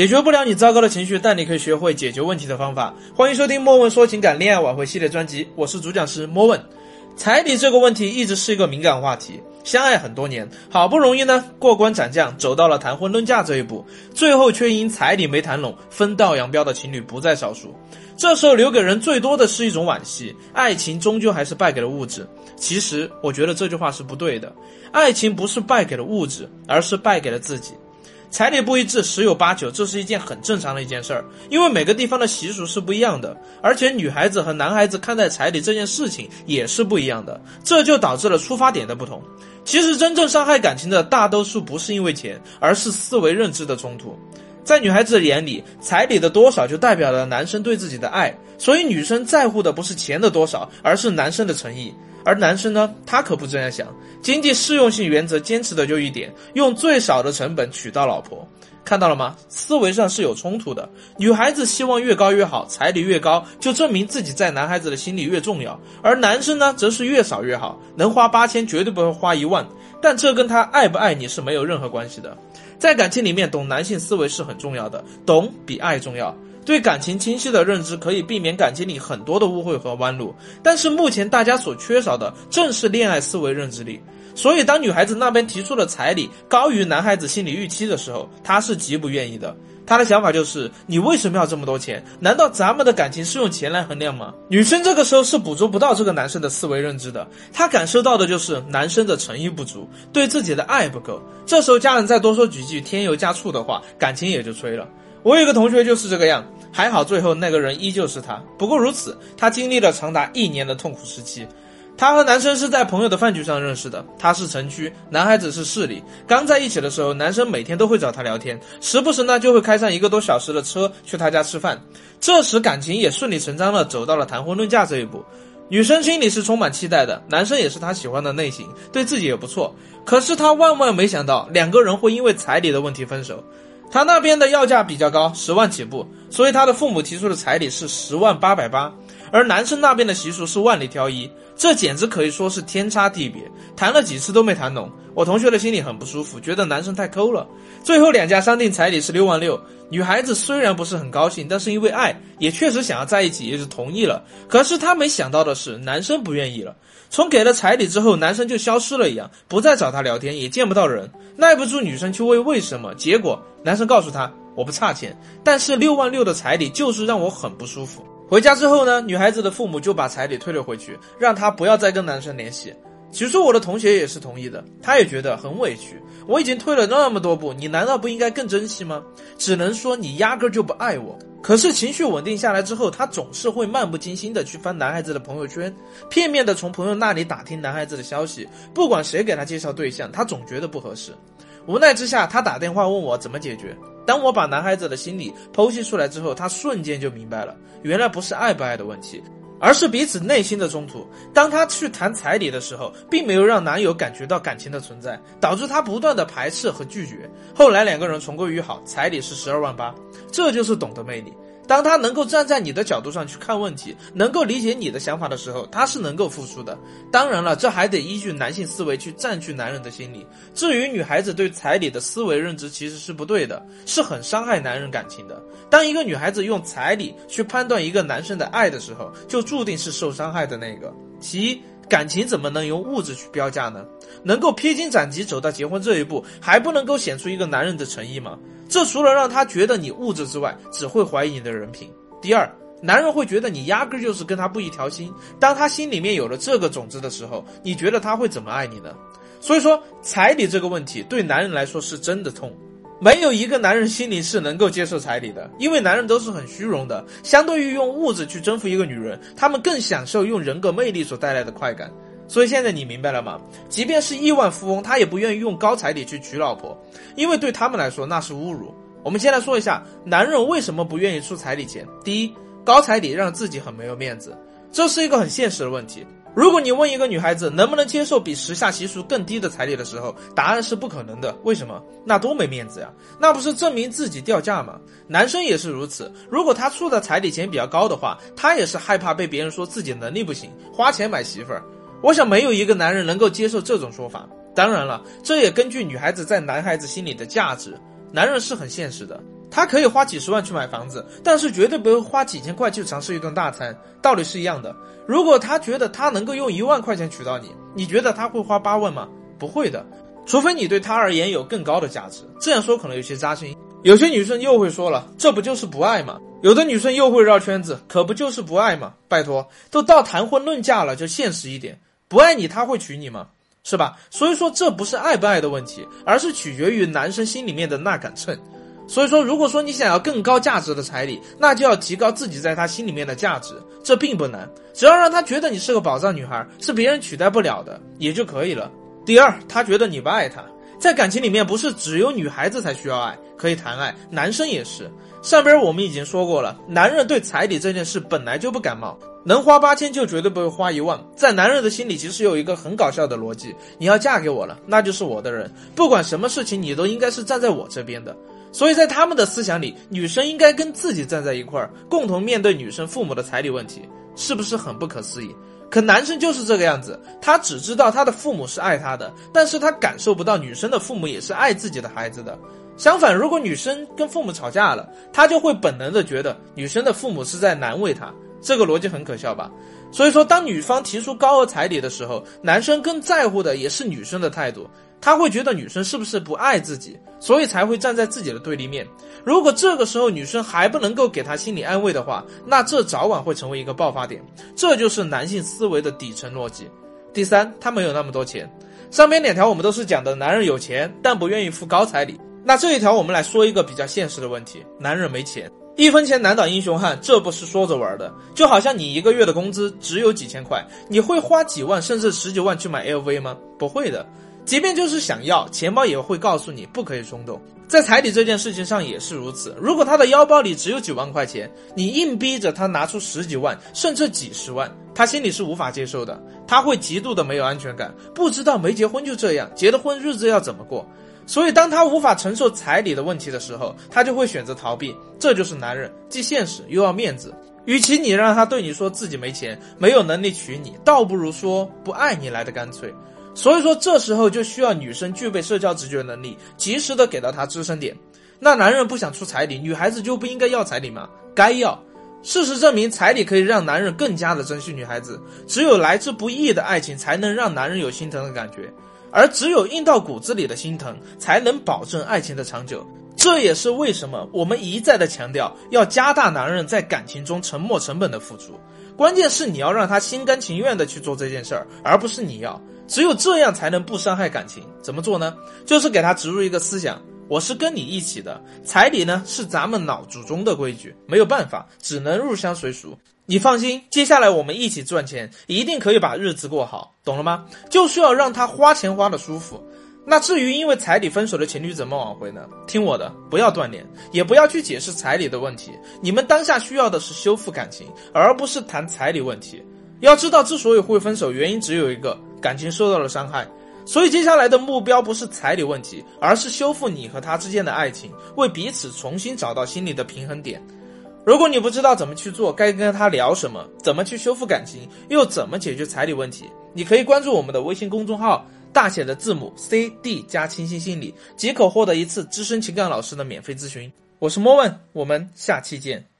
解决不了你糟糕的情绪，但你可以学会解决问题的方法。欢迎收听莫问说情感恋爱挽回系列专辑，我是主讲师莫问。彩礼这个问题一直是一个敏感话题，相爱很多年，好不容易呢过关斩将，走到了谈婚论嫁这一步，最后却因彩礼没谈拢，分道扬镳的情侣不在少数。这时候留给人最多的是一种惋惜，爱情终究还是败给了物质。其实我觉得这句话是不对的，爱情不是败给了物质，而是败给了自己。彩礼不一致，十有八九，这是一件很正常的一件事儿，因为每个地方的习俗是不一样的，而且女孩子和男孩子看待彩礼这件事情也是不一样的，这就导致了出发点的不同。其实真正伤害感情的大多数不是因为钱，而是思维认知的冲突。在女孩子的眼里，彩礼的多少就代表了男生对自己的爱，所以女生在乎的不是钱的多少，而是男生的诚意。而男生呢，他可不这样想。经济适用性原则坚持的就一点，用最少的成本娶到老婆。看到了吗？思维上是有冲突的。女孩子希望越高越好，彩礼越高就证明自己在男孩子的心里越重要。而男生呢，则是越少越好，能花八千绝对不会花一万。但这跟他爱不爱你是没有任何关系的。在感情里面，懂男性思维是很重要的，懂比爱重要。对感情清晰的认知可以避免感情里很多的误会和弯路，但是目前大家所缺少的正是恋爱思维认知力。所以，当女孩子那边提出了彩礼高于男孩子心理预期的时候，他是极不愿意的。他的想法就是：你为什么要这么多钱？难道咱们的感情是用钱来衡量吗？女生这个时候是捕捉不到这个男生的思维认知的，她感受到的就是男生的诚意不足，对自己的爱不够。这时候家人再多说几句添油加醋的话，感情也就吹了。我有个同学就是这个样，还好最后那个人依旧是他。不过如此，他经历了长达一年的痛苦时期。他和男生是在朋友的饭局上认识的，他是城区，男孩子是市里。刚在一起的时候，男生每天都会找他聊天，时不时呢就会开上一个多小时的车去他家吃饭。这时感情也顺理成章的走到了谈婚论嫁这一步。女生心里是充满期待的，男生也是她喜欢的类型，对自己也不错。可是她万万没想到，两个人会因为彩礼的问题分手。他那边的要价比较高，十万起步，所以他的父母提出的彩礼是十万八百八，而男生那边的习俗是万里挑一，这简直可以说是天差地别，谈了几次都没谈拢。我同学的心里很不舒服，觉得男生太抠了。最后两家商定彩礼是六万六，女孩子虽然不是很高兴，但是因为爱，也确实想要在一起，也就同意了。可是她没想到的是，男生不愿意了。从给了彩礼之后，男生就消失了一样，不再找她聊天，也见不到人。耐不住女生去问为什么，结果男生告诉她：“我不差钱，但是六万六的彩礼就是让我很不舒服。”回家之后呢，女孩子的父母就把彩礼退了回去，让她不要再跟男生联系。起初我的同学也是同意的，他也觉得很委屈。我已经退了那么多步，你难道不应该更珍惜吗？只能说你压根就不爱我。可是情绪稳定下来之后，他总是会漫不经心的去翻男孩子的朋友圈，片面的从朋友那里打听男孩子的消息。不管谁给他介绍对象，他总觉得不合适。无奈之下，他打电话问我怎么解决。当我把男孩子的心理剖析出来之后，他瞬间就明白了，原来不是爱不爱的问题。而是彼此内心的冲突。当他去谈彩礼的时候，并没有让男友感觉到感情的存在，导致他不断的排斥和拒绝。后来两个人重归于好，彩礼是十二万八，这就是懂得魅力。当他能够站在你的角度上去看问题，能够理解你的想法的时候，他是能够付出的。当然了，这还得依据男性思维去占据男人的心理。至于女孩子对彩礼的思维认知，其实是不对的，是很伤害男人感情的。当一个女孩子用彩礼去判断一个男生的爱的时候，就注定是受伤害的那个。其一，感情怎么能用物质去标价呢？能够披荆斩棘走到结婚这一步，还不能够显出一个男人的诚意吗？这除了让他觉得你物质之外，只会怀疑你的人品。第二，男人会觉得你压根就是跟他不一条心。当他心里面有了这个种子的时候，你觉得他会怎么爱你呢？所以说，彩礼这个问题对男人来说是真的痛。没有一个男人心里是能够接受彩礼的，因为男人都是很虚荣的。相对于用物质去征服一个女人，他们更享受用人格魅力所带来的快感。所以现在你明白了吗？即便是亿万富翁，他也不愿意用高彩礼去娶老婆，因为对他们来说那是侮辱。我们先来说一下，男人为什么不愿意出彩礼钱？第一，高彩礼让自己很没有面子，这是一个很现实的问题。如果你问一个女孩子能不能接受比时下习俗更低的彩礼的时候，答案是不可能的。为什么？那多没面子呀！那不是证明自己掉价吗？男生也是如此。如果他出的彩礼钱比较高的话，他也是害怕被别人说自己能力不行，花钱买媳妇儿。我想没有一个男人能够接受这种说法。当然了，这也根据女孩子在男孩子心里的价值。男人是很现实的，他可以花几十万去买房子，但是绝对不会花几千块去尝试一顿大餐，道理是一样的。如果他觉得他能够用一万块钱娶到你，你觉得他会花八万吗？不会的，除非你对他而言有更高的价值。这样说可能有些扎心。有些女生又会说了，这不就是不爱吗？有的女生又会绕圈子，可不就是不爱吗？拜托，都到谈婚论嫁了，就现实一点，不爱你他会娶你吗？是吧？所以说这不是爱不爱的问题，而是取决于男生心里面的那杆秤。所以说，如果说你想要更高价值的彩礼，那就要提高自己在他心里面的价值，这并不难，只要让他觉得你是个宝藏女孩，是别人取代不了的，也就可以了。第二，他觉得你不爱他，在感情里面不是只有女孩子才需要爱，可以谈爱，男生也是。上边我们已经说过了，男人对彩礼这件事本来就不感冒，能花八千就绝对不会花一万。在男人的心里，其实有一个很搞笑的逻辑：你要嫁给我了，那就是我的人，不管什么事情，你都应该是站在我这边的。所以在他们的思想里，女生应该跟自己站在一块儿，共同面对女生父母的彩礼问题，是不是很不可思议？可男生就是这个样子，他只知道他的父母是爱他的，但是他感受不到女生的父母也是爱自己的孩子的。相反，如果女生跟父母吵架了，他就会本能的觉得女生的父母是在难为他，这个逻辑很可笑吧？所以说，当女方提出高额彩礼的时候，男生更在乎的也是女生的态度。他会觉得女生是不是不爱自己，所以才会站在自己的对立面。如果这个时候女生还不能够给他心理安慰的话，那这早晚会成为一个爆发点。这就是男性思维的底层逻辑。第三，他没有那么多钱。上面两条我们都是讲的男人有钱，但不愿意付高彩礼。那这一条我们来说一个比较现实的问题：男人没钱，一分钱难倒英雄汉，这不是说着玩的。就好像你一个月的工资只有几千块，你会花几万甚至十几万去买 LV 吗？不会的。即便就是想要，钱包也会告诉你不可以冲动。在彩礼这件事情上也是如此。如果他的腰包里只有几万块钱，你硬逼着他拿出十几万甚至几十万，他心里是无法接受的。他会极度的没有安全感，不知道没结婚就这样，结了婚日子要怎么过。所以当他无法承受彩礼的问题的时候，他就会选择逃避。这就是男人，既现实又要面子。与其你让他对你说自己没钱，没有能力娶你，倒不如说不爱你来的干脆。所以说，这时候就需要女生具备社交直觉能力，及时的给到他支撑点。那男人不想出彩礼，女孩子就不应该要彩礼吗？该要。事实证明，彩礼可以让男人更加的珍惜女孩子。只有来之不易的爱情，才能让男人有心疼的感觉。而只有印到骨子里的心疼，才能保证爱情的长久。这也是为什么我们一再的强调，要加大男人在感情中沉没成本的付出。关键是你要让他心甘情愿的去做这件事儿，而不是你要。只有这样才能不伤害感情。怎么做呢？就是给他植入一个思想：我是跟你一起的，彩礼呢是咱们老祖宗的规矩，没有办法，只能入乡随俗。你放心，接下来我们一起赚钱，一定可以把日子过好，懂了吗？就需要让他花钱花的舒服。那至于因为彩礼分手的情侣怎么挽回呢？听我的，不要断联，也不要去解释彩礼的问题。你们当下需要的是修复感情，而不是谈彩礼问题。要知道，之所以会分手，原因只有一个。感情受到了伤害，所以接下来的目标不是彩礼问题，而是修复你和他之间的爱情，为彼此重新找到心理的平衡点。如果你不知道怎么去做，该跟他聊什么，怎么去修复感情，又怎么解决彩礼问题，你可以关注我们的微信公众号，大写的字母 C D 加清新心理，即可获得一次资深情感老师的免费咨询。我是莫问，我们下期见。